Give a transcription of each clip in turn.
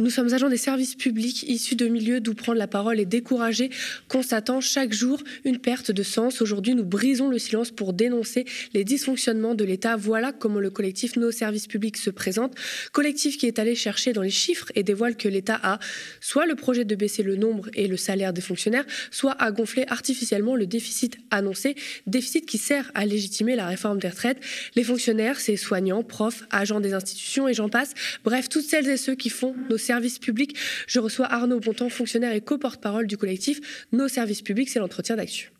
Nous sommes agents des services publics issus de milieux d'où prendre la parole est découragé, constatant chaque jour une perte de sens. Aujourd'hui, nous brisons le silence pour dénoncer les dysfonctionnements de l'État. Voilà comment le collectif Nos services publics se présente. Collectif qui est allé chercher dans les chiffres et dévoile que l'État a soit le projet de baisser le nombre et le salaire des fonctionnaires, soit à gonfler artificiellement le déficit annoncé, déficit qui sert à légitimer la réforme des retraites. Les fonctionnaires, c'est soignants, profs, agents des institutions et j'en passe. Bref, toutes celles et ceux qui font nos services publics. Je reçois Arnaud Bontemps, fonctionnaire et co-porte-parole du collectif Nos services publics, c'est l'entretien d'actu.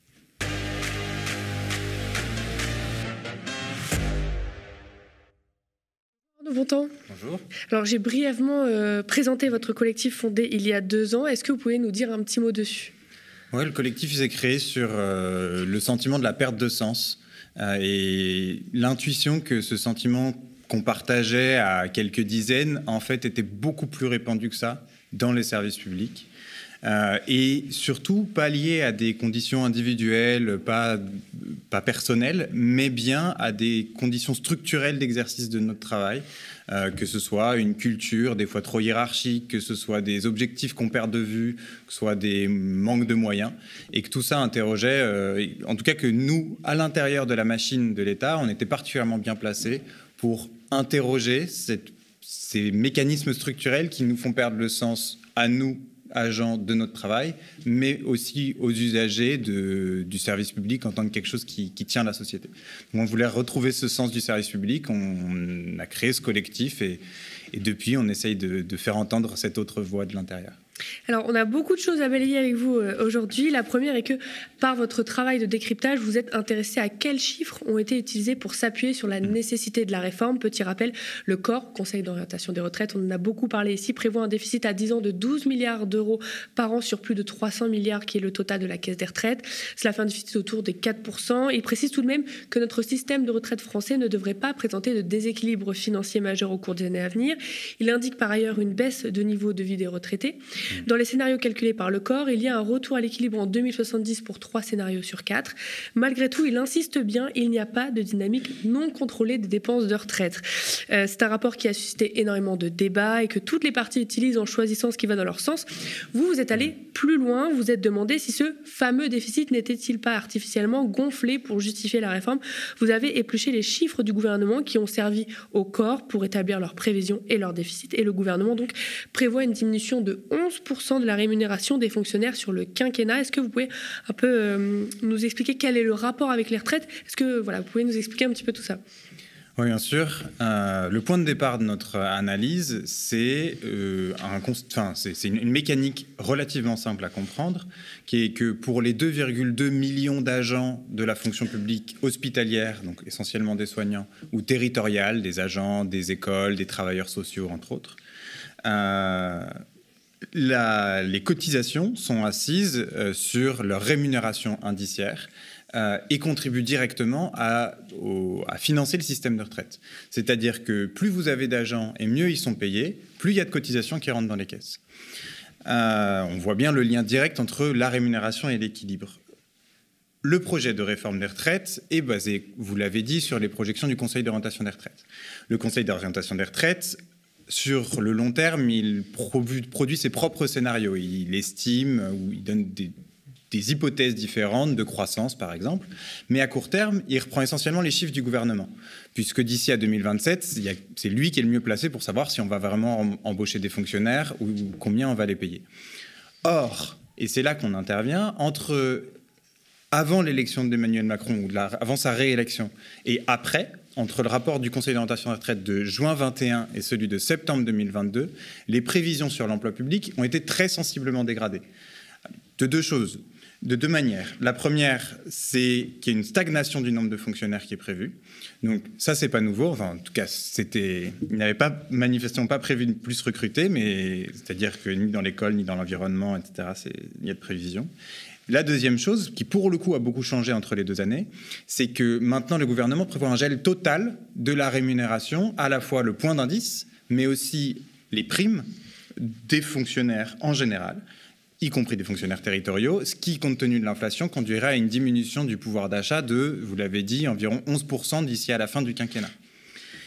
Arnaud Bontemps. Bonjour. Alors j'ai brièvement euh, présenté votre collectif fondé il y a deux ans. Est-ce que vous pouvez nous dire un petit mot dessus? Ouais, le collectif s'est créé sur euh, le sentiment de la perte de sens euh, et l'intuition que ce sentiment qu'on partageait à quelques dizaines, en fait, était beaucoup plus répandu que ça dans les services publics. Euh, et surtout pas lié à des conditions individuelles, pas, pas personnelles, mais bien à des conditions structurelles d'exercice de notre travail, euh, que ce soit une culture des fois trop hiérarchique, que ce soit des objectifs qu'on perd de vue, que ce soit des manques de moyens, et que tout ça interrogeait, euh, en tout cas que nous, à l'intérieur de la machine de l'État, on était particulièrement bien placés pour interroger ces mécanismes structurels qui nous font perdre le sens à nous, agents de notre travail, mais aussi aux usagers du service public en tant que quelque chose qui, tient la société. on voulait retrouver ce sens du service public, on, a créé ce collectif et, depuis on essaye de faire entendre cette autre voix de l'intérieur. Alors, on a beaucoup de choses à balayer avec vous euh, aujourd'hui. La première est que, par votre travail de décryptage, vous êtes intéressé à quels chiffres ont été utilisés pour s'appuyer sur la nécessité de la réforme. Petit rappel, le corps, Conseil d'orientation des retraites, on en a beaucoup parlé ici, prévoit un déficit à 10 ans de 12 milliards d'euros par an sur plus de 300 milliards, qui est le total de la caisse des retraites. Cela fait un déficit autour des 4%. Il précise tout de même que notre système de retraite français ne devrait pas présenter de déséquilibre financier majeur au cours des années à venir. Il indique par ailleurs une baisse de niveau de vie des retraités. Dans les scénarios calculés par le corps, il y a un retour à l'équilibre en 2070 pour trois scénarios sur quatre. Malgré tout, il insiste bien, il n'y a pas de dynamique non contrôlée des dépenses de retraite. Euh, c'est un rapport qui a suscité énormément de débats et que toutes les parties utilisent en choisissant ce qui va dans leur sens. Vous, vous êtes allé plus loin, vous êtes demandé si ce fameux déficit n'était-il pas artificiellement gonflé pour justifier la réforme. Vous avez épluché les chiffres du gouvernement qui ont servi au corps pour établir leurs prévisions et leurs déficits. Et le gouvernement donc prévoit une diminution de 11 de la rémunération des fonctionnaires sur le quinquennat. Est-ce que vous pouvez un peu euh, nous expliquer quel est le rapport avec les retraites? Est-ce que voilà, vous pouvez nous expliquer un petit peu tout ça? Oui, bien sûr. Euh, le point de départ de notre analyse, c'est euh, enfin, une, une mécanique relativement simple à comprendre, qui est que pour les 2,2 millions d'agents de la fonction publique hospitalière, donc essentiellement des soignants, ou territoriale, des agents, des écoles, des travailleurs sociaux, entre autres, les cotisations sont assises euh, sur leur rémunération indiciaire euh, et contribuent directement à, financer le système de retraite. C'est-à-dire que plus vous avez d'agents et mieux ils sont payés, plus il y a de cotisations qui rentrent dans les caisses. Euh, on voit bien le lien direct entre la rémunération et l'équilibre. Le projet de réforme des retraites est basé, vous l'avez dit, sur les projections du Conseil d'orientation des retraites. Le Conseil d'orientation des retraites sur le long terme, il produit ses propres scénarios. Il estime ou il donne des, hypothèses différentes de croissance, par exemple. Mais à court terme, il reprend essentiellement les chiffres du gouvernement. Puisque d'ici à 2027, c'est lui qui est le mieux placé pour savoir si on va vraiment embaucher des fonctionnaires ou combien on va les payer. Or, et c'est là qu'on intervient, entre avant l'élection d'Emmanuel Macron, ou avant sa réélection, et après, entre le rapport du Conseil d'orientation des retraites de juin 21 et celui de septembre 2022, les prévisions sur l'emploi public ont été très sensiblement dégradées. De deux choses, de deux manières. La première, c'est qu'il y a une stagnation du nombre de fonctionnaires qui est prévu. Donc ça, c'est pas nouveau. Enfin, en tout cas, c'était, il n'avait pas manifestement pas prévu de plus recruter, mais c'est-à-dire que ni dans l'école ni dans l'environnement, etc., il y a de prévision. La deuxième chose, qui pour le coup a beaucoup changé entre les deux années, c'est que maintenant le gouvernement prévoit un gel total de la rémunération, à la fois le point d'indice, mais aussi les primes des fonctionnaires en général, y compris des fonctionnaires territoriaux, ce qui, compte tenu de l'inflation, conduirait à une diminution du pouvoir d'achat de, vous l'avez dit, environ 11% d'ici à la fin du quinquennat.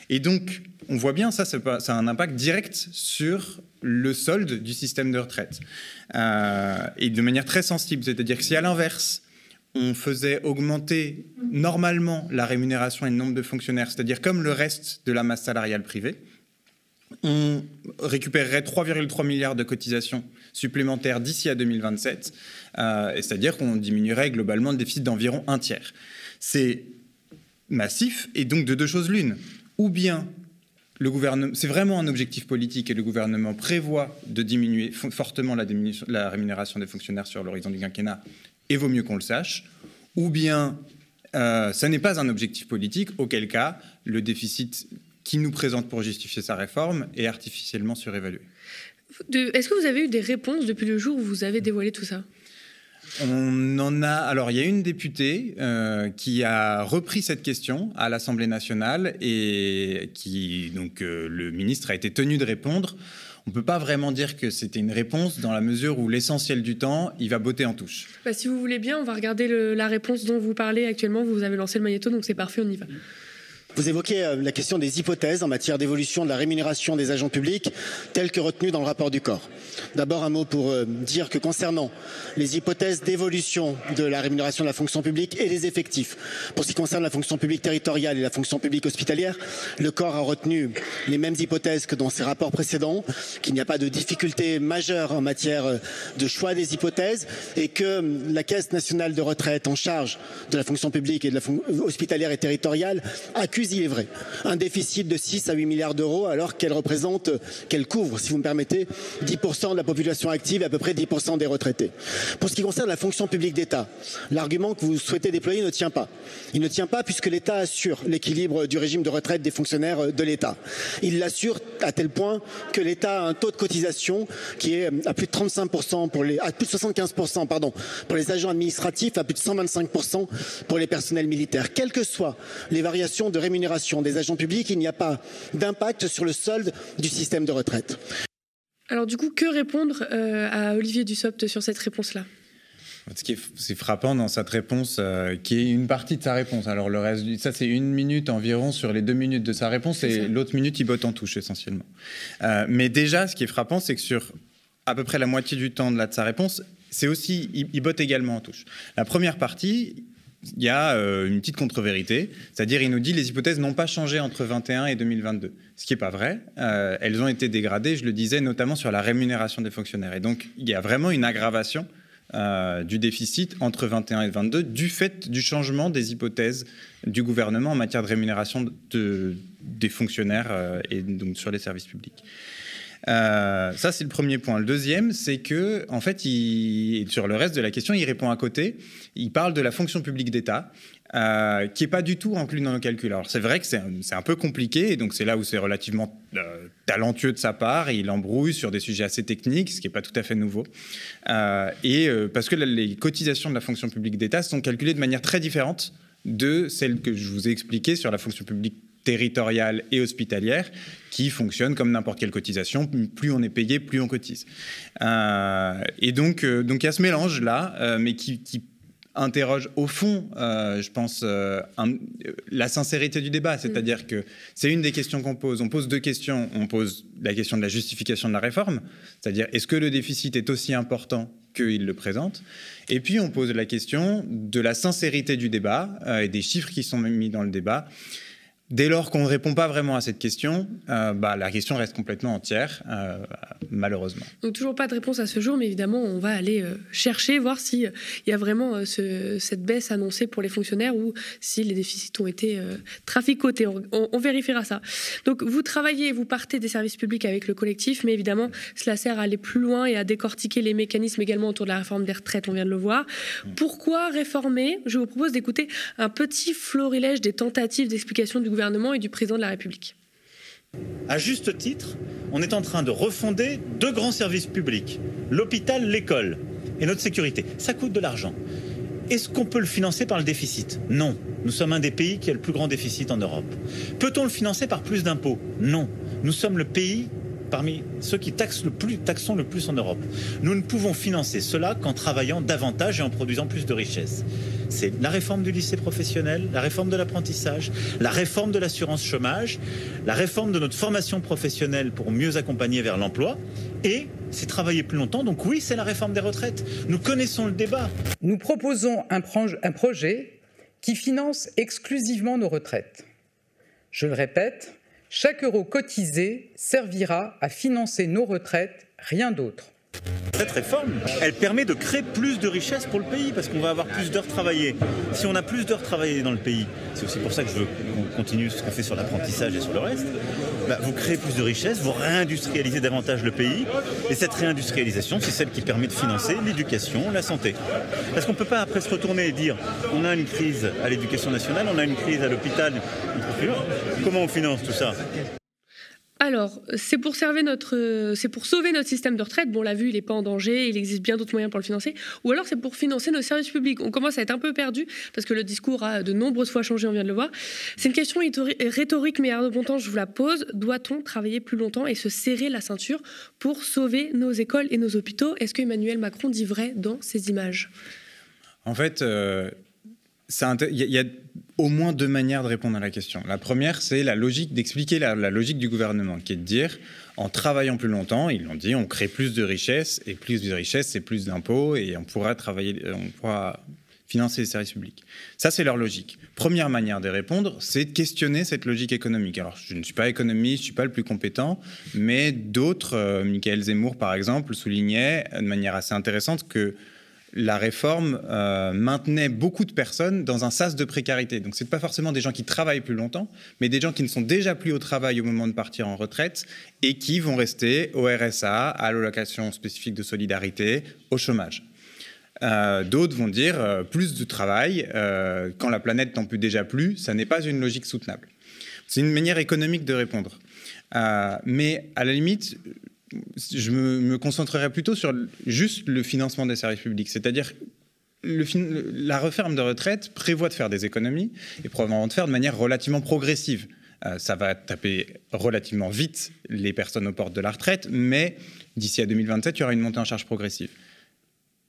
Et donc, on voit bien, ça, ça a un impact direct sur le solde du système de retraite. Euh, et de manière très sensible. C'est-à-dire que si à l'inverse, on faisait augmenter normalement la rémunération et le nombre de fonctionnaires, c'est-à-dire comme le reste de la masse salariale privée, on récupérerait 3,3 milliards de cotisations supplémentaires d'ici à 2027, euh, c'est-à-dire qu'on diminuerait globalement le déficit d'environ un tiers. C'est massif et donc de deux choses l'une. Ou bien le gouvernement, c'est vraiment un objectif politique et le gouvernement prévoit de diminuer fortement la, rémunération des fonctionnaires sur l'horizon du quinquennat, et vaut mieux qu'on le sache, ou bien euh, ça n'est pas un objectif politique, auquel cas le déficit qui nous présente pour justifier sa réforme est artificiellement surévalué. Est-ce que vous avez eu des réponses depuis le jour où vous avez dévoilé tout ça? On en a. Alors, il y a une députée euh, qui a repris cette question à l'Assemblée nationale et qui, donc, euh, le ministre a été tenu de répondre. On ne peut pas vraiment dire que c'était une réponse dans la mesure où l'essentiel du temps, il va botter en touche. Bah, si vous voulez bien, on va regarder la réponse dont vous parlez actuellement. Vous avez lancé le magnéto, donc c'est parfait, on y va. Vous évoquez euh, la question des hypothèses en matière d'évolution de la rémunération des agents publics, telles que retenues dans le rapport du corps. D'abord un mot pour euh, dire que concernant les hypothèses d'évolution de la rémunération de la fonction publique et des effectifs, pour ce qui concerne la fonction publique territoriale et la fonction publique hospitalière, le corps a retenu les mêmes hypothèses que dans ses rapports précédents, qu'il n'y a pas de difficulté majeure en matière euh, de choix des hypothèses et que la Caisse nationale de retraite en charge de la fonction publique et de la hospitalière et territoriale accuse il est vrai, un déficit de 6 à 8 milliards d'euros alors qu'elle représente, qu'elle couvre, si vous me permettez, 10% de la population active et à peu près 10% des retraités. Pour ce qui concerne la fonction publique d'État, l'argument que vous souhaitez déployer ne tient pas. Il ne tient pas puisque l'État assure l'équilibre du régime de retraite des fonctionnaires de l'État. Il l'assure à tel point que l'État a un taux de cotisation qui est à plus de 35% pour les, à plus de 75% pardon, pour les agents administratifs, à plus de 125% pour les personnels militaires. Quelles que soient les variations de rémunération rémunération des agents publics, il n'y a pas d'impact sur le solde du système de retraite. Alors du coup, que répondre euh, à Olivier Dussopt sur cette réponse-là? Ce qui est, frappant dans cette réponse, euh, qui est une partie de sa réponse. Alors le reste, ça c'est une minute environ sur les deux minutes de sa réponse, et l'autre minute il botte en touche essentiellement. Euh, mais déjà, ce qui est frappant, c'est que sur à peu près la moitié du temps de, de sa réponse, c'est aussi, il botte également en touche. La première partie, il y a euh, une petite contre-vérité, c'est-à-dire il nous dit les hypothèses n'ont pas changé entre 21 et 2022, ce qui n'est pas vrai. Euh, elles ont été dégradées, je le disais, notamment sur la rémunération des fonctionnaires. Et donc il y a vraiment une aggravation euh, du déficit entre 21 et 22 du fait du changement des hypothèses du gouvernement en matière de rémunération des fonctionnaires et donc sur les services publics. Euh, ça, c'est le premier point. Le deuxième, c'est que, en fait, sur le reste de la question, il répond à côté. Il parle de la fonction publique d'État. Euh, qui n'est pas du tout inclus dans le calcul. Alors c'est vrai que c'est un, peu compliqué, et donc c'est là où c'est relativement euh, talentueux de sa part, il embrouille sur des sujets assez techniques, ce qui n'est pas tout à fait nouveau. et parce que les cotisations de la fonction publique d'État sont calculées de manière très différente de celles que je vous ai expliquées sur la fonction publique territoriale et hospitalière qui fonctionne comme n'importe quelle cotisation. Plus on est payé, plus on cotise. Euh, et donc, euh, donc il y a ce mélange là, euh, mais qui, interroge au fond, je pense, la sincérité du débat. C'est-à-dire que c'est une des questions qu'on pose. On pose deux questions. On pose la question de la justification de la réforme, c'est-à-dire est-ce que le déficit est aussi important qu'il le présente? Et puis on pose la question de la sincérité du débat et des chiffres qui sont mis dans le débat. Dès lors qu'on ne répond pas vraiment à cette question, euh, bah, la question reste complètement entière, euh, malheureusement. Donc toujours pas de réponse à ce jour, mais évidemment, on va aller euh, chercher, voir s'il y a vraiment cette baisse annoncée pour les fonctionnaires ou si les déficits ont été traficotés. On, vérifiera ça. Donc vous travaillez, vous partez des services publics avec le collectif, mais évidemment, cela sert à aller plus loin et à décortiquer les mécanismes également autour de la réforme des retraites, on vient de le voir. Pourquoi réformer? Je vous propose d'écouter un petit florilège des tentatives d'explication du gouvernement et du président de la République. À juste titre, on est en train de refonder deux grands services publics, l'hôpital, l'école et notre sécurité. Ça coûte de l'argent. Est-ce qu'on peut le financer par le déficit? Non. Nous sommes un des pays qui a le plus grand déficit en Europe. Peut-on le financer par plus d'impôts? Non. Nous sommes le pays parmi ceux qui taxent le plus, taxons le plus en Europe. Nous ne pouvons financer cela qu'en travaillant davantage et en produisant plus de richesses. c'est la réforme du lycée professionnel, la réforme de l'apprentissage, la réforme de l'assurance chômage, la réforme de notre formation professionnelle pour mieux accompagner vers l'emploi et c'est travailler plus longtemps. Donc oui, c'est la réforme des retraites. Nous connaissons le débat. Nous proposons un, un projet qui finance exclusivement nos retraites. Je le répète, chaque euro cotisé servira à financer nos retraites, rien d'autre. Cette réforme, elle permet de créer plus de richesses pour le pays parce qu'on va avoir plus d'heures travaillées. Si on a plus d'heures travaillées dans le pays, c'est aussi pour ça que je veux qu'on continue ce qu'on fait sur l'apprentissage et sur le reste, bah, vous créez plus de richesses, vous réindustrialisez davantage le pays et cette réindustrialisation, c'est celle qui permet de financer l'éducation, la santé. Parce qu'on ne peut pas après se retourner et dire on a une crise à l'éducation nationale, on a une crise à l'hôpital, comment on finance tout ça? Alors, c'est pour, sauver notre système de retraite. Bon, on l'a vu, il n'est pas en danger, il existe bien d'autres moyens pour le financer. Ou alors, c'est pour financer nos services publics. On commence à être un peu perdu parce que le discours a de nombreuses fois changé, on vient de le voir. C'est une question rhétorique, mais à de bon temps, je vous la pose. Doit-on travailler plus longtemps et se serrer la ceinture pour sauver nos écoles et nos hôpitaux? Est-ce que Emmanuel Macron dit vrai dans ces images? En fait, euh, il y, a au moins deux manières de répondre à la question. La première, c'est la logique d'expliquer la, logique du gouvernement, qui est de dire, en travaillant plus longtemps, ils l'ont dit, on crée plus de richesses, et plus de richesses, c'est plus d'impôts, et on pourra travailler, on pourra financer les services publics. Ça, c'est leur logique. Première manière de répondre, c'est de questionner cette logique économique. Alors, je ne suis pas économiste, je ne suis pas le plus compétent, mais d'autres, euh, Michael Zemmour par exemple, soulignait de manière assez intéressante que la réforme euh, maintenait beaucoup de personnes dans un sas de précarité. Donc, ce n'est pas forcément des gens qui travaillent plus longtemps, mais des gens qui ne sont déjà plus au travail au moment de partir en retraite et qui vont rester au RSA, à l'allocation spécifique de solidarité, au chômage. Euh, d'autres vont dire euh, plus de travail quand la planète n'en peut déjà plus, ça n'est pas une logique soutenable. C'est une manière économique de répondre. mais à la limite, je me, concentrerai plutôt sur juste le financement des services publics. C'est-à-dire, la réforme de retraite prévoit de faire des économies et probablement de faire de manière relativement progressive. Euh, ça va taper relativement vite les personnes aux portes de la retraite, mais d'ici à 2027, il y aura une montée en charge progressive.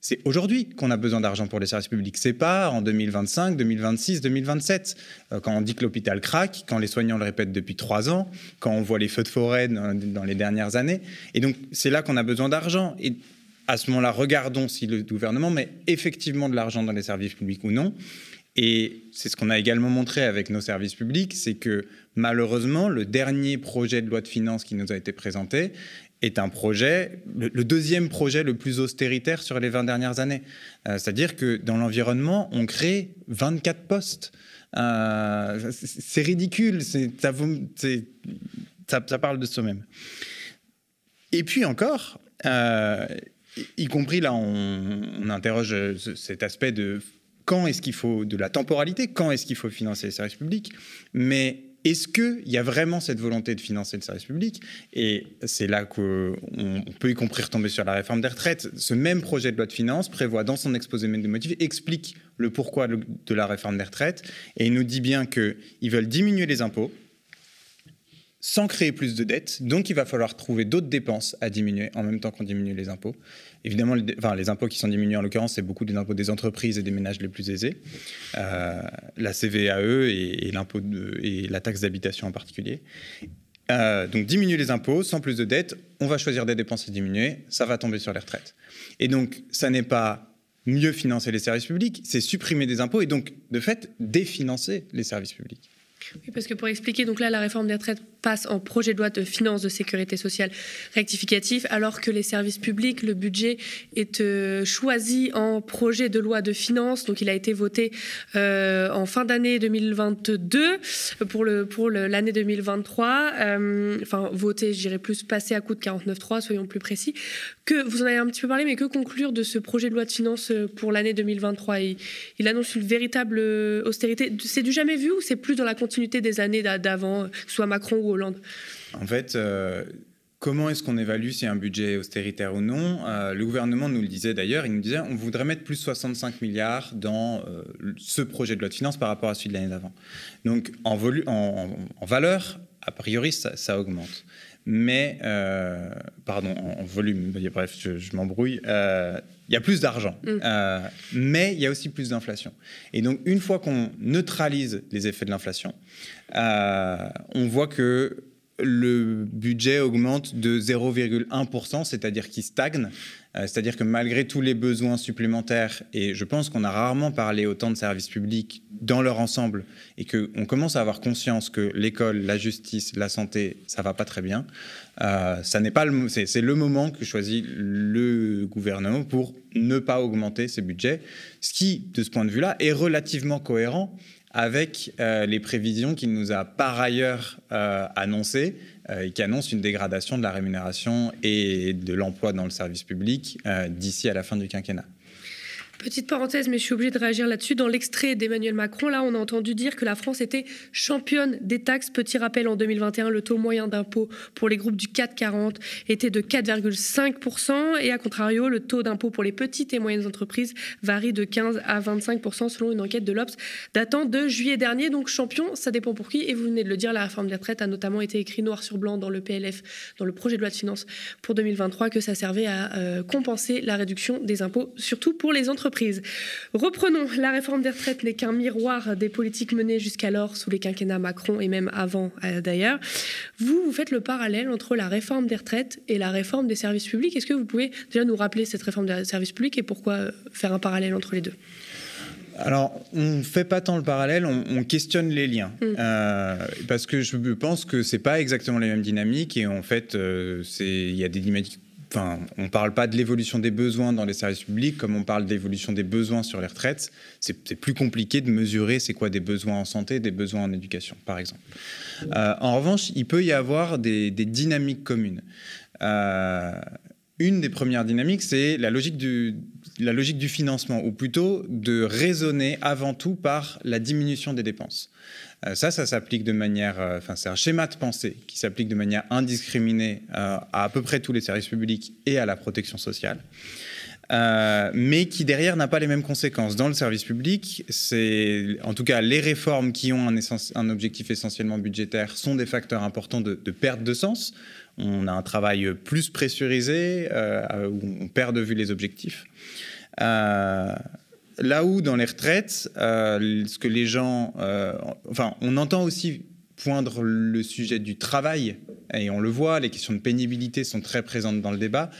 C'est aujourd'hui qu'on a besoin d'argent pour les services publics. C'est pas en 2025, 2026, 2027. quand on dit que l'hôpital craque, quand les soignants le répètent depuis trois ans, quand on voit les feux de forêt dans, les dernières années. Et donc, c'est là qu'on a besoin d'argent. Et à ce moment-là, regardons si le gouvernement met effectivement de l'argent dans les services publics ou non. Et c'est ce qu'on a également montré avec nos services publics, c'est que malheureusement, le dernier projet de loi de finances qui nous a été présenté est un projet, le, deuxième projet le plus austéritaire sur les 20 dernières années. Euh, c'est-à-dire que dans l'environnement, on crée 24 postes. Euh, c'est ridicule, ça, parle de soi-même. Et puis encore, euh, y compris là, on, on, interroge cet aspect de quand est-ce qu'il faut de la temporalité, quand est-ce qu'il faut financer les services publics, mais est-ce qu'il y a vraiment cette volonté de financer le service public? Et c'est là qu'on peut y compris retomber sur la réforme des retraites. Ce même projet de loi de finances prévoit dans son exposé de motifs, explique le pourquoi de la réforme des retraites, et il nous dit bien qu'ils veulent diminuer les impôts, sans créer plus de dettes. Donc, il va falloir trouver d'autres dépenses à diminuer en même temps qu'on diminue les impôts. Évidemment, les, enfin, les impôts qui sont diminués en l'occurrence, c'est beaucoup des impôts des entreprises et des ménages les plus aisés, euh, la CVAE et, l'impôt et la taxe d'habitation en particulier. Euh, donc diminuer les impôts sans plus de dettes, on va choisir des dépenses à diminuer, ça va tomber sur les retraites. Et donc, ça n'est pas mieux financer les services publics, c'est supprimer des impôts et donc, de fait, définancer les services publics. Oui, parce que pour expliquer, donc là, la réforme des retraites passe en projet de loi de finances de sécurité sociale rectificatif, alors que les services publics, le budget est euh, choisi en projet de loi de finances. Donc, il a été voté euh, en fin d'année 2022 pour le pour l'année 2023. Euh, enfin, voté, je dirais plus passé à coup de 49.3, soyons plus précis. Que vous en avez un petit peu parlé, mais que conclure de ce projet de loi de finances pour l'année 2023 il, il annonce une véritable austérité. C'est du jamais vu ou c'est plus dans la continuité des années d'avant, soit Macron ou en fait, euh, comment est-ce qu'on évalue si un budget est austéritaire ou non? Euh, Le gouvernement nous le disait d'ailleurs, il nous disait on voudrait mettre plus 65 milliards dans euh, ce projet de loi de finances par rapport à celui de l'année d'avant. Donc en, en, valeur, a priori, ça, augmente. Mais, euh, pardon, en, volume, bref, je, m'embrouille, euh, il y a plus d'argent, mm. euh, mais il y a aussi plus d'inflation. Et donc, une fois qu'on neutralise les effets de l'inflation, on voit que le budget augmente de 0,1%, c'est-à-dire qu'il stagne. Euh, c'est-à-dire que malgré tous les besoins supplémentaires, et je pense qu'on a rarement parlé autant de services publics dans leur ensemble, et qu'on commence à avoir conscience que l'école, la justice, la santé, ça va pas très bien, euh, c'est, le moment que choisit le gouvernement pour ne pas augmenter ses budgets, ce qui, de ce point de vue-là, est relativement cohérent avec euh, les prévisions qu'il nous a par ailleurs euh, annoncées euh, qui annoncent une dégradation de la rémunération et de l'emploi dans le service public d'ici à la fin du quinquennat. Petite parenthèse, mais je suis obligée de réagir là-dessus. Dans l'extrait d'Emmanuel Macron, là, on a entendu dire que la France était championne des taxes. Petit rappel, en 2021, le taux moyen d'impôt pour les groupes du 440 était de 4,5%. Et à contrario, le taux d'impôt pour les petites et moyennes entreprises varie de 15 à 25% selon une enquête de l'Obs datant de juillet dernier. Donc champion, ça dépend pour qui. Et vous venez de le dire, la réforme des retraites a notamment été écrit noir sur blanc dans le PLF, dans le projet de loi de finances pour 2023, que ça servait à euh, compenser la réduction des impôts, surtout pour les entreprises Reprenons, la réforme des retraites n'est qu'un miroir des politiques menées jusqu'alors sous les quinquennats Macron et même avant euh, d'ailleurs. Vous, vous faites le parallèle entre la réforme des retraites et la réforme des services publics. Est-ce que vous pouvez déjà nous rappeler cette réforme des services publics et pourquoi euh, faire un parallèle entre les deux? Alors, on ne fait pas tant le parallèle, on, questionne les liens. Mm. Euh, parce que je pense que ce n'est pas exactement les mêmes dynamiques. Et en fait, il y a des dynamiques On ne parle pas de l'évolution des besoins dans les services publics comme on parle d'évolution des besoins sur les retraites. C'est plus compliqué de mesurer c'est quoi des besoins en santé, des besoins en éducation, par exemple. Euh, en revanche, il peut y avoir des, dynamiques communes. Euh, une des premières dynamiques, c'est la logique du, financement, ou plutôt de raisonner avant tout par la diminution des dépenses. Euh, ça, ça s'applique de manière, euh, enfin, c'est un schéma de pensée qui s'applique de manière indiscriminée euh, à à peu près tous les services publics et à la protection sociale. mais qui derrière n'a pas les mêmes conséquences. Dans le service public, c'est en tout cas les réformes qui ont un, un, objectif essentiellement budgétaire sont des facteurs importants de, perte de sens. On a un travail plus pressurisé où on perd de vue les objectifs. Là où dans les retraites, euh, ce que les gens, euh, enfin, on entend aussi poindre le sujet du travail et on le voit, les questions de pénibilité sont très présentes dans le débat,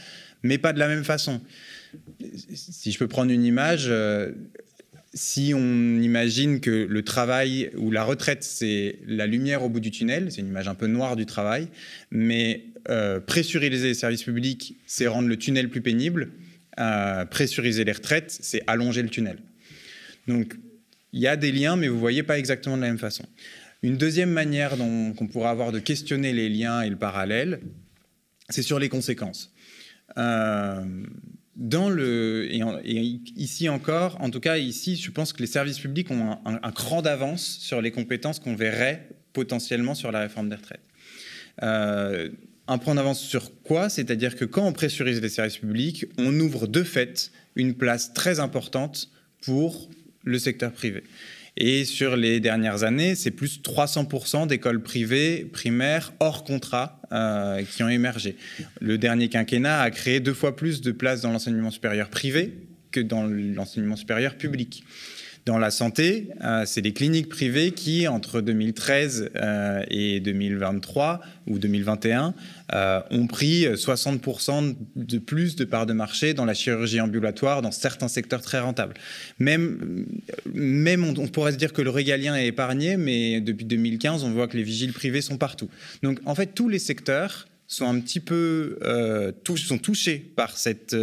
mais pas de la même façon. Si je peux prendre une image, euh, si on imagine que le travail ou la retraite, c'est la lumière au bout du tunnel, c'est une image un peu noire du travail, mais pressuriser les services publics, c'est rendre le tunnel plus pénible pressuriser les retraites, c'est allonger le tunnel. Donc, il y a des liens, mais vous ne voyez pas exactement de la même façon. Une deuxième manière qu'on pourrait avoir de questionner les liens et le parallèle, c'est sur les conséquences. Euh, dans le, et, ici encore, en tout cas ici, je pense que les services publics ont un, cran d'avance sur les compétences qu'on verrait potentiellement sur la réforme des retraites. Euh, un point d'avance sur quoi? C'est-à-dire que quand on pressurise les services publics, on ouvre de fait une place très importante pour le secteur privé. Et sur les dernières années, c'est plus 300% d'écoles privées primaires hors contrat euh, qui ont émergé. Le dernier quinquennat a créé deux fois plus de places dans l'enseignement supérieur privé que dans l'enseignement supérieur public. Dans la santé, euh, c'est les cliniques privées qui, entre 2013 euh, et 2023 ou 2021, euh, ont pris 60% de plus de parts de marché dans la chirurgie ambulatoire, dans certains secteurs très rentables. Même, même on, pourrait se dire que le régalien est épargné, mais depuis 2015, on voit que les vigiles privés sont partout. Donc, en fait, tous les secteurs sont un petit peu sont touchés par cette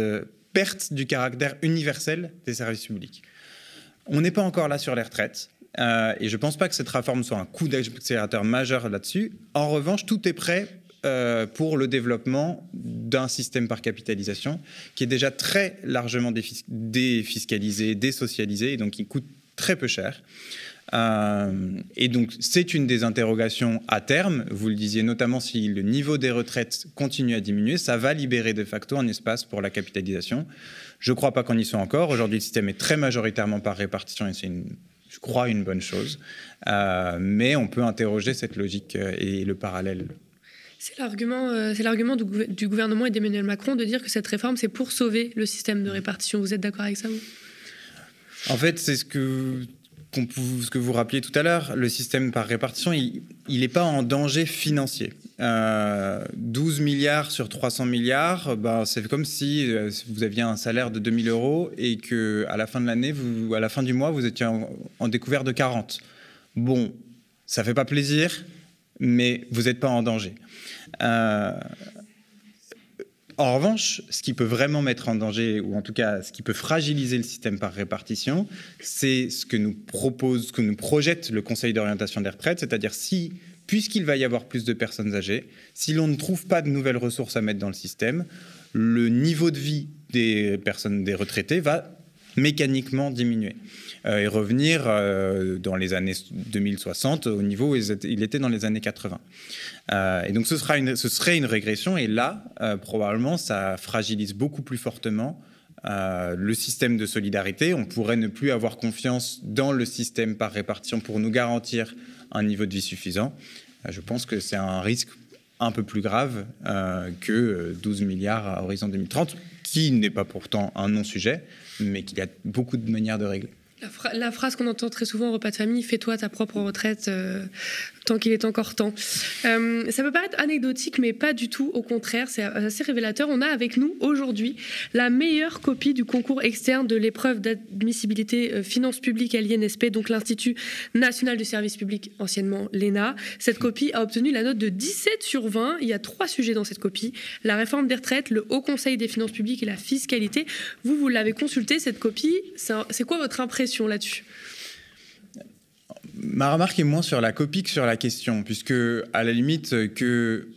perte du caractère universel des services publics. On n'est pas encore là sur les retraites. Euh, et je ne pense pas que cette réforme soit un coup d'accélérateur majeur là-dessus. En revanche, tout est prêt euh, pour le développement d'un système par capitalisation qui est déjà très largement défiscalisé, désocialisé, et donc qui coûte très peu cher. Euh, et donc, c'est une des interrogations à terme. Vous le disiez notamment, si le niveau des retraites continue à diminuer, ça va libérer de facto un espace pour la capitalisation. Je ne crois pas qu'on y soit encore. Aujourd'hui, le système est très majoritairement par répartition et c'est, je crois, une bonne chose. Euh, mais on peut interroger cette logique euh, et le parallèle C'est l'argument, c'est l'argument du, gouvernement et d'Emmanuel Macron de dire que cette réforme, c'est pour sauver le système de répartition. Vous êtes d'accord avec ça, vous? En fait, c'est ce que ce que vous rappeliez tout à l'heure, le système par répartition, il n'est pas en danger financier. 12 euh, milliards sur 300 milliards, ben, c'est comme si euh, vous aviez un salaire de 2000 euros et que à la fin de l'année, à la fin du mois, vous étiez en, découvert de 40. Bon, ça fait pas plaisir, mais vous n'êtes pas en danger. Euh, en revanche, ce qui peut vraiment mettre en danger, ou en tout cas ce qui peut fragiliser le système par répartition, c'est ce que nous propose, ce que nous projette le Conseil d'orientation des retraites, c'est-à-dire si, puisqu'il va y avoir plus de personnes âgées, si l'on ne trouve pas de nouvelles ressources à mettre dans le système, le niveau de vie des personnes, des retraités, va mécaniquement diminuer et revenir euh, dans les années 2060 au niveau où il était dans les années 80. Euh, et donc ce, sera une, ce serait une régression et là, probablement, ça fragilise beaucoup plus fortement le système de solidarité. On pourrait ne plus avoir confiance dans le système par répartition pour nous garantir un niveau de vie suffisant. je pense que c'est un risque un peu plus grave que 12 milliards à horizon 2030, qui n'est pas pourtant un non-sujet, mais qu'il y a beaucoup de manières de régler. La, phrase qu'on entend très souvent au repas de famille, fais-toi ta propre retraite euh, tant qu'il est encore temps. Euh, ça peut paraître anecdotique, mais pas du tout. Au contraire, c'est assez révélateur. On a avec nous aujourd'hui la meilleure copie du concours externe de l'épreuve d'admissibilité euh, finances publiques à l'INSP, donc l'Institut national du service public, anciennement l'ENA. Cette copie a obtenu la note de 17 sur 20. Il y a trois sujets dans cette copie la réforme des retraites, le Haut Conseil des finances publiques et la fiscalité. Vous, vous l'avez consulté, cette copie. C'est quoi votre impression là-dessus Ma remarque est moins sur la copie que sur la question, puisque à la limite que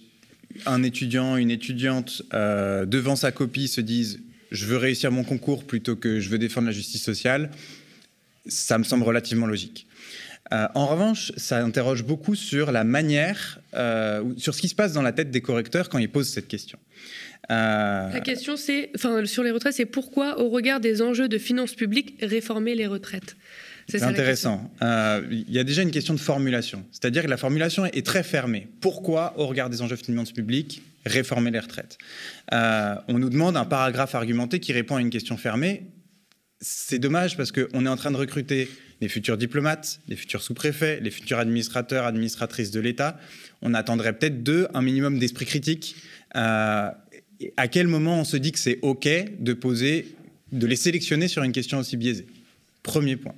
un étudiant, une étudiante euh, devant sa copie se dise je veux réussir mon concours plutôt que je veux défendre la justice sociale, ça me semble relativement logique. Euh, en revanche, ça interroge beaucoup sur la manière, euh, sur ce qui se passe dans la tête des correcteurs quand ils posent cette question. Euh, la question, c'est, enfin, sur les retraites, c'est pourquoi, au regard des enjeux de finances publiques, réformer les retraites? C'est intéressant. Euh, il y a déjà une question de formulation. C'est-à-dire que la formulation est très fermée. Pourquoi, au regard des enjeux de finances publiques, réformer les retraites? Euh, On nous demande un paragraphe argumenté qui répond à une question fermée. C'est dommage parce qu'on est en train de recruter les futurs diplomates, les futurs sous-préfets, les futurs administrateurs, administratrices de l'État. On attendrait peut-être d'eux un minimum d'esprit critique à quel moment on se dit que c'est OK de poser, de les sélectionner sur une question aussi biaisée? Premier point.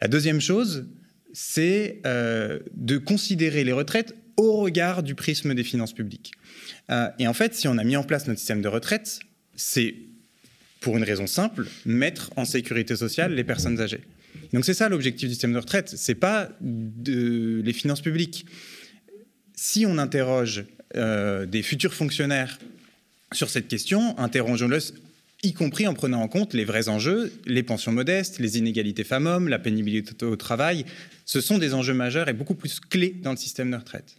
La deuxième chose, c'est euh, de considérer les retraites au regard du prisme des finances publiques. Euh, et en fait, si on a mis en place notre système de retraite, c'est pour une raison simple, mettre en sécurité sociale les personnes âgées. Donc c'est ça l'objectif du système de retraite, c'est pas les finances publiques. Si on interroge euh, des futurs fonctionnaires sur cette question, interrogeons-le y compris en prenant en compte les vrais enjeux, les pensions modestes, les inégalités femmes-hommes, la pénibilité au travail. Ce sont des enjeux majeurs et beaucoup plus clés dans le système de retraite.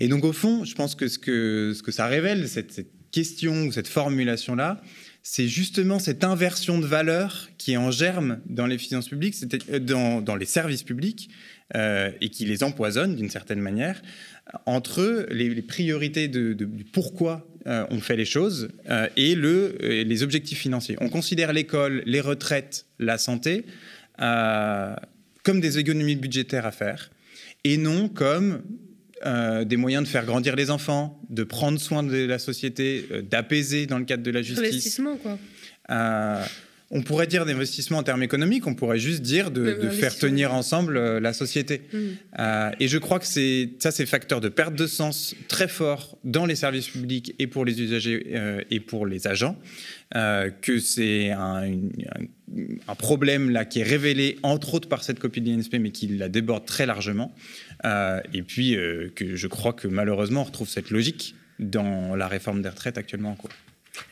Et donc, au fond, je pense que ce que, ça révèle, cette, question cette formulation-là, c'est justement cette inversion de valeur qui est en germe dans les finances publiques, euh, dans, les services publics, euh, et qui les empoisonne d'une certaine manière, entre les, priorités de, du pourquoi euh, on fait les choses et le, les objectifs financiers. On considère l'école, les retraites, la santé comme des économies budgétaires à faire et non comme des moyens de faire grandir les enfants, de prendre soin de la société, d'apaiser dans le cadre de la justice. Investissement, quoi on pourrait dire d'investissement en termes économiques, on pourrait juste dire de, faire tenir ensemble euh, la société. Mm. Euh, et je crois que c'est ça, c'est facteur de perte de sens très fort dans les services publics et pour les usagers euh, et pour les agents, que c'est un, problème là qui est révélé entre autres par cette copie de l'INSP, mais qui la déborde très largement. et puis que je crois que malheureusement on retrouve cette logique dans la réforme des retraites actuellement en cours.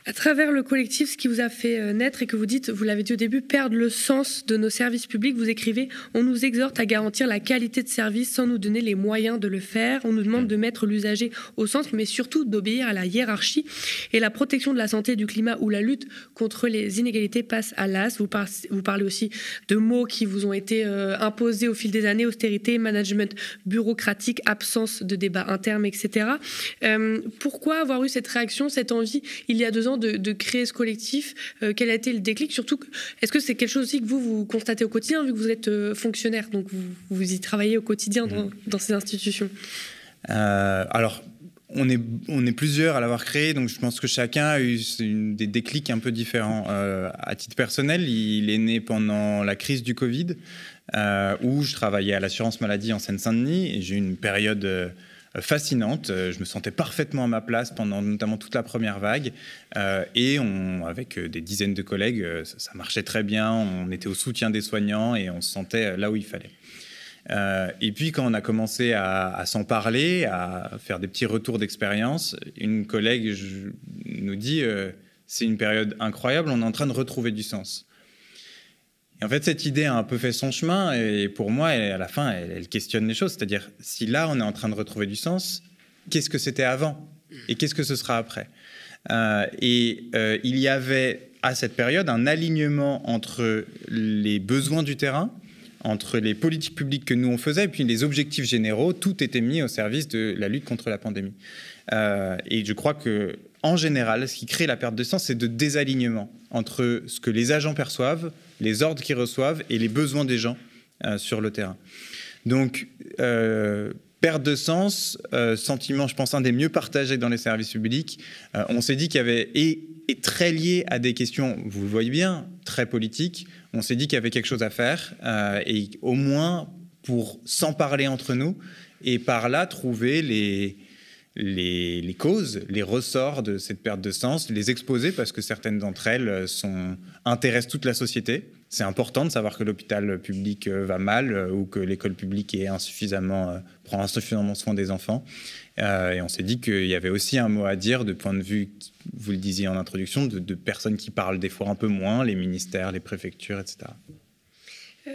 À travers le collectif, ce qui vous a fait euh, naître et que vous dites, vous l'avez dit au début, perdre le sens de nos services publics, vous écrivez, on nous exhorte à garantir la qualité de service sans nous donner les moyens de le faire. On nous demande de mettre l'usager au centre, mais surtout d'obéir à la hiérarchie. Et la protection de la santé et du climat ou la lutte contre les inégalités passe à l'as. Vous, parlez aussi de mots qui vous ont été euh, imposés au fil des années, austérité, management bureaucratique, absence de débat interne, etc. Euh, pourquoi avoir eu cette réaction, cette envie, il y a deux ans, de, créer ce collectif euh, Quel a été le déclic? Surtout, est-ce que c'est quelque chose aussi que vous, vous constatez au quotidien, vu que vous êtes euh, fonctionnaire, donc vous, vous, y travaillez au quotidien dans, mmh. ces institutions? Euh, Alors, on est, on est plusieurs à l'avoir créé, donc je pense que chacun a eu des déclics un peu différents. à titre personnel, il est né pendant la crise du Covid, où je travaillais à l'assurance maladie en Seine-Saint-Denis, et j'ai eu une période fascinante. Euh, je me sentais parfaitement à ma place pendant notamment toute la première vague. Euh, et avec euh, des dizaines de collègues, ça, marchait très bien. On était au soutien des soignants et on se sentait là où il fallait. et puis quand on a commencé à, s'en parler, à faire des petits retours d'expérience, une collègue nous dit c'est une période incroyable, on est en train de retrouver du sens. En fait, cette idée a un peu fait son chemin, et pour moi, à la fin, elle, questionne les choses. C'est-à-dire, si là, on est en train de retrouver du sens, qu'est-ce que c'était avant Et qu'est-ce que ce sera après? Euh, Et euh, il y avait, à cette période, un alignement entre les besoins du terrain, entre les politiques publiques que nous on faisait, et puis les objectifs généraux, tout était mis au service de la lutte contre la pandémie. Euh, et je crois que en général, ce qui crée la perte de sens, c'est de désalignement entre ce que les agents perçoivent, les ordres qu'ils reçoivent et les besoins des gens euh, sur le terrain. Donc, euh, perte de sens, sentiment, je pense, un des mieux partagés dans les services publics. on s'est dit qu'il y avait, et, et, très lié à des questions, vous le voyez bien, très politiques, on s'est dit qu'il y avait quelque chose à faire, et au moins pour s'en parler entre nous, et par là trouver les, les, causes, les ressorts de cette perte de sens, les exposer parce que certaines d'entre elles sont, intéressent toute la société. C'est important de savoir que l'hôpital public euh, va mal euh, ou que l'école publique euh, prend insuffisamment soin des enfants. et on s'est dit qu'il y avait aussi un mot à dire de point de vue, vous le disiez en introduction, de personnes qui parlent des fois un peu moins, les ministères, les préfectures, etc.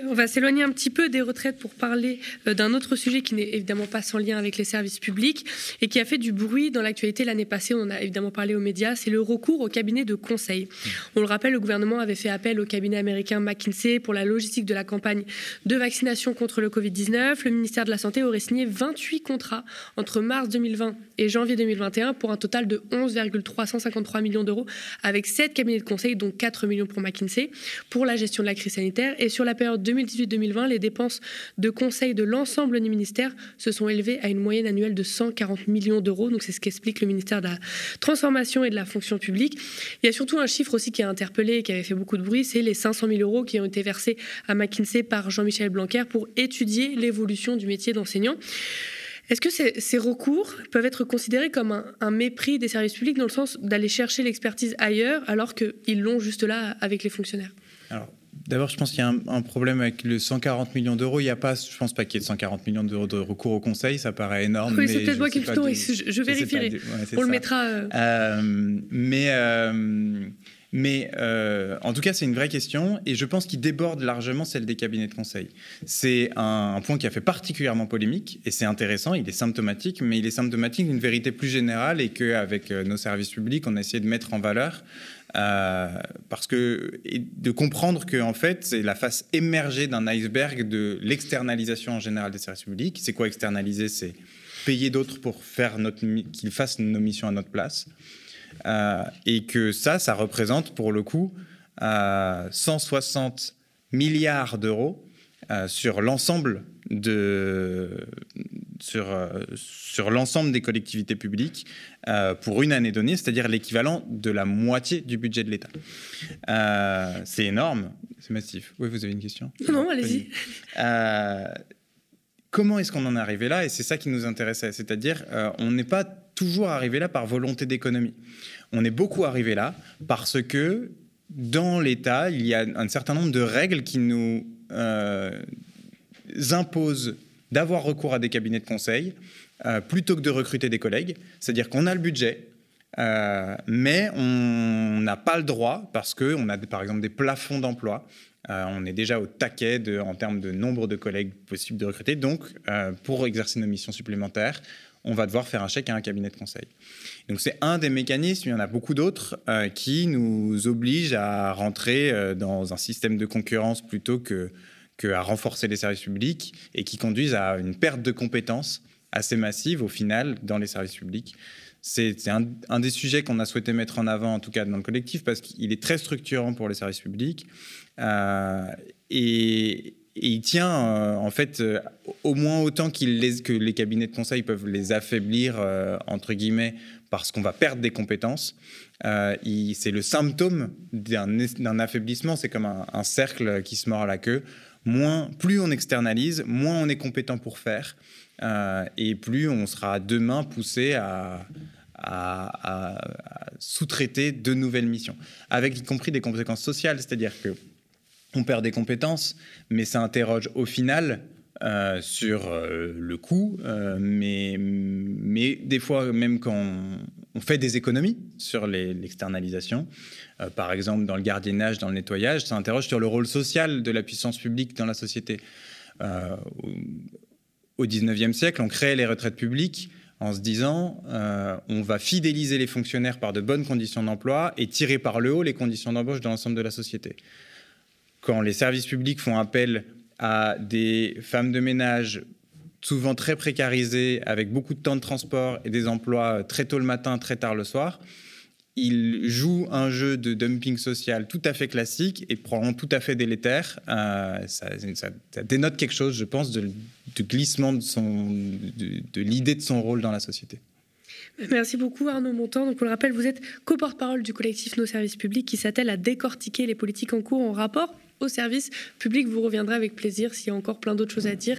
On va s'éloigner un petit peu des retraites pour parler euh, d'un autre sujet qui n'est évidemment pas sans lien avec les services publics et qui a fait du bruit dans l'actualité l'année passée. On en a évidemment parlé aux médias. C'est le recours au cabinet de conseil. On le rappelle, le gouvernement avait fait appel au cabinet américain McKinsey pour la logistique de la campagne de vaccination contre le Covid-19. Le ministère de la Santé aurait signé 28 contrats entre mars 2020 et janvier 2021 pour un total de 11,353 millions d'euros avec 7 cabinets de conseil, dont 4 millions pour McKinsey, pour la gestion de la crise sanitaire. Et sur la période 2018-2020, les dépenses de conseil de l'ensemble des ministères se sont élevées à une moyenne annuelle de 140 millions d'euros. Donc c'est ce qu'explique le ministère de la Transformation et de la Fonction publique. Il y a surtout un chiffre aussi qui a interpellé et qui avait fait beaucoup de bruit, c'est les 500 000 euros qui ont été versés à McKinsey par Jean-Michel Blanquer pour étudier l'évolution du métier d'enseignant. Est-ce que ces, recours peuvent être considérés comme un, mépris des services publics dans le sens d'aller chercher l'expertise ailleurs alors qu'ils l'ont juste là avec les fonctionnaires? D'abord, je pense qu'il y a un, problème avec le 140 millions d'euros. Il y a pas, je pense pas qu'il y ait 140 millions d'euros de recours au Conseil. Ça paraît énorme. Oui, c'est peut-être moi qui le je, je vérifierai. On le mettra. Euh. Euh, mais euh, mais en tout cas, c'est une vraie question et je pense qu'il déborde largement celle des cabinets de conseil. C'est un, un, point qui a fait particulièrement polémique et c'est intéressant, il est symptomatique, mais il est symptomatique d'une vérité plus générale et qu'avec nos services publics, on a essayé de mettre en valeur parce que de comprendre que en fait c'est la face émergée d'un iceberg de l'externalisation en général des services publics. C'est quoi externaliser? C'est payer d'autres pour faire notre qu'ils fassent nos missions à notre place. Euh, et que ça, ça représente pour le coup 160 euh, milliards d'euros sur l'ensemble de sur, sur l'ensemble des collectivités publiques euh, pour une année donnée, c'est-à-dire l'équivalent de la moitié du budget de l'État. Euh, c'est énorme, c'est massif. Oui, vous avez une question? Non, allez-y. Euh, comment est-ce qu'on en est arrivé là? Et c'est ça qui nous intéressait, c'est-à-dire on n'est pas toujours arrivé là par volonté d'économie. On est beaucoup arrivé là parce que dans l'État, il y a un certain nombre de règles qui nous imposent d'avoir recours à des cabinets de conseil euh, plutôt que de recruter des collègues. C'est-à-dire qu'on a le budget, euh, mais on n'a pas le droit, parce qu'on a par exemple des plafonds d'emploi, euh, on est déjà au taquet en termes de nombre de collègues possibles de recruter. Donc, pour exercer nos missions supplémentaires, on va devoir faire un chèque à un cabinet de conseil. Donc c'est un des mécanismes, il y en a beaucoup d'autres, qui nous obligent à rentrer dans un système de concurrence plutôt que, que, à renforcer les services publics et qui conduisent à une perte de compétences assez massive au final dans les services publics. C'est un, des sujets qu'on a souhaité mettre en avant, en tout cas dans le collectif, parce qu'il est très structurant pour les services publics. Euh, et, il tient, euh, en fait, euh, au moins autant les, que les cabinets de conseil peuvent les affaiblir, entre guillemets, parce qu'on va perdre des compétences. c'est le symptôme d'un affaiblissement, c'est comme un, cercle qui se mord à la queue. Plus on externalise, moins on est compétent pour faire. Euh, et plus on sera demain poussé à, sous-traiter de nouvelles missions, avec y compris des conséquences sociales, c'est-à-dire que on perd des compétences, mais ça interroge au final euh, sur euh, le coût, mais, mais des fois, même quand on, fait des économies sur l'externalisation, par exemple dans le gardiennage, dans le nettoyage, ça interroge sur le rôle social de la puissance publique dans la société au 19e siècle, on crée les retraites publiques en se disant euh, on va fidéliser les fonctionnaires par de bonnes conditions d'emploi et tirer par le haut les conditions d'embauche dans l'ensemble de la société. Quand les services publics font appel à des femmes de ménage souvent très précarisées, avec beaucoup de temps de transport et des emplois très tôt le matin, très tard le soir, il joue un jeu de dumping social tout à fait classique et probablement tout à fait délétère. Euh, ça, dénote quelque chose, je pense, de, glissement de, son, l'idée de son rôle dans la société. Merci beaucoup Arnaud Montand. Donc on le rappelle, vous êtes co-porte-parole du collectif Nos Services Publics qui s'attelle à décortiquer les politiques en cours en rapport aux services publics. Vous reviendrez avec plaisir s'il y a encore plein d'autres choses à dire.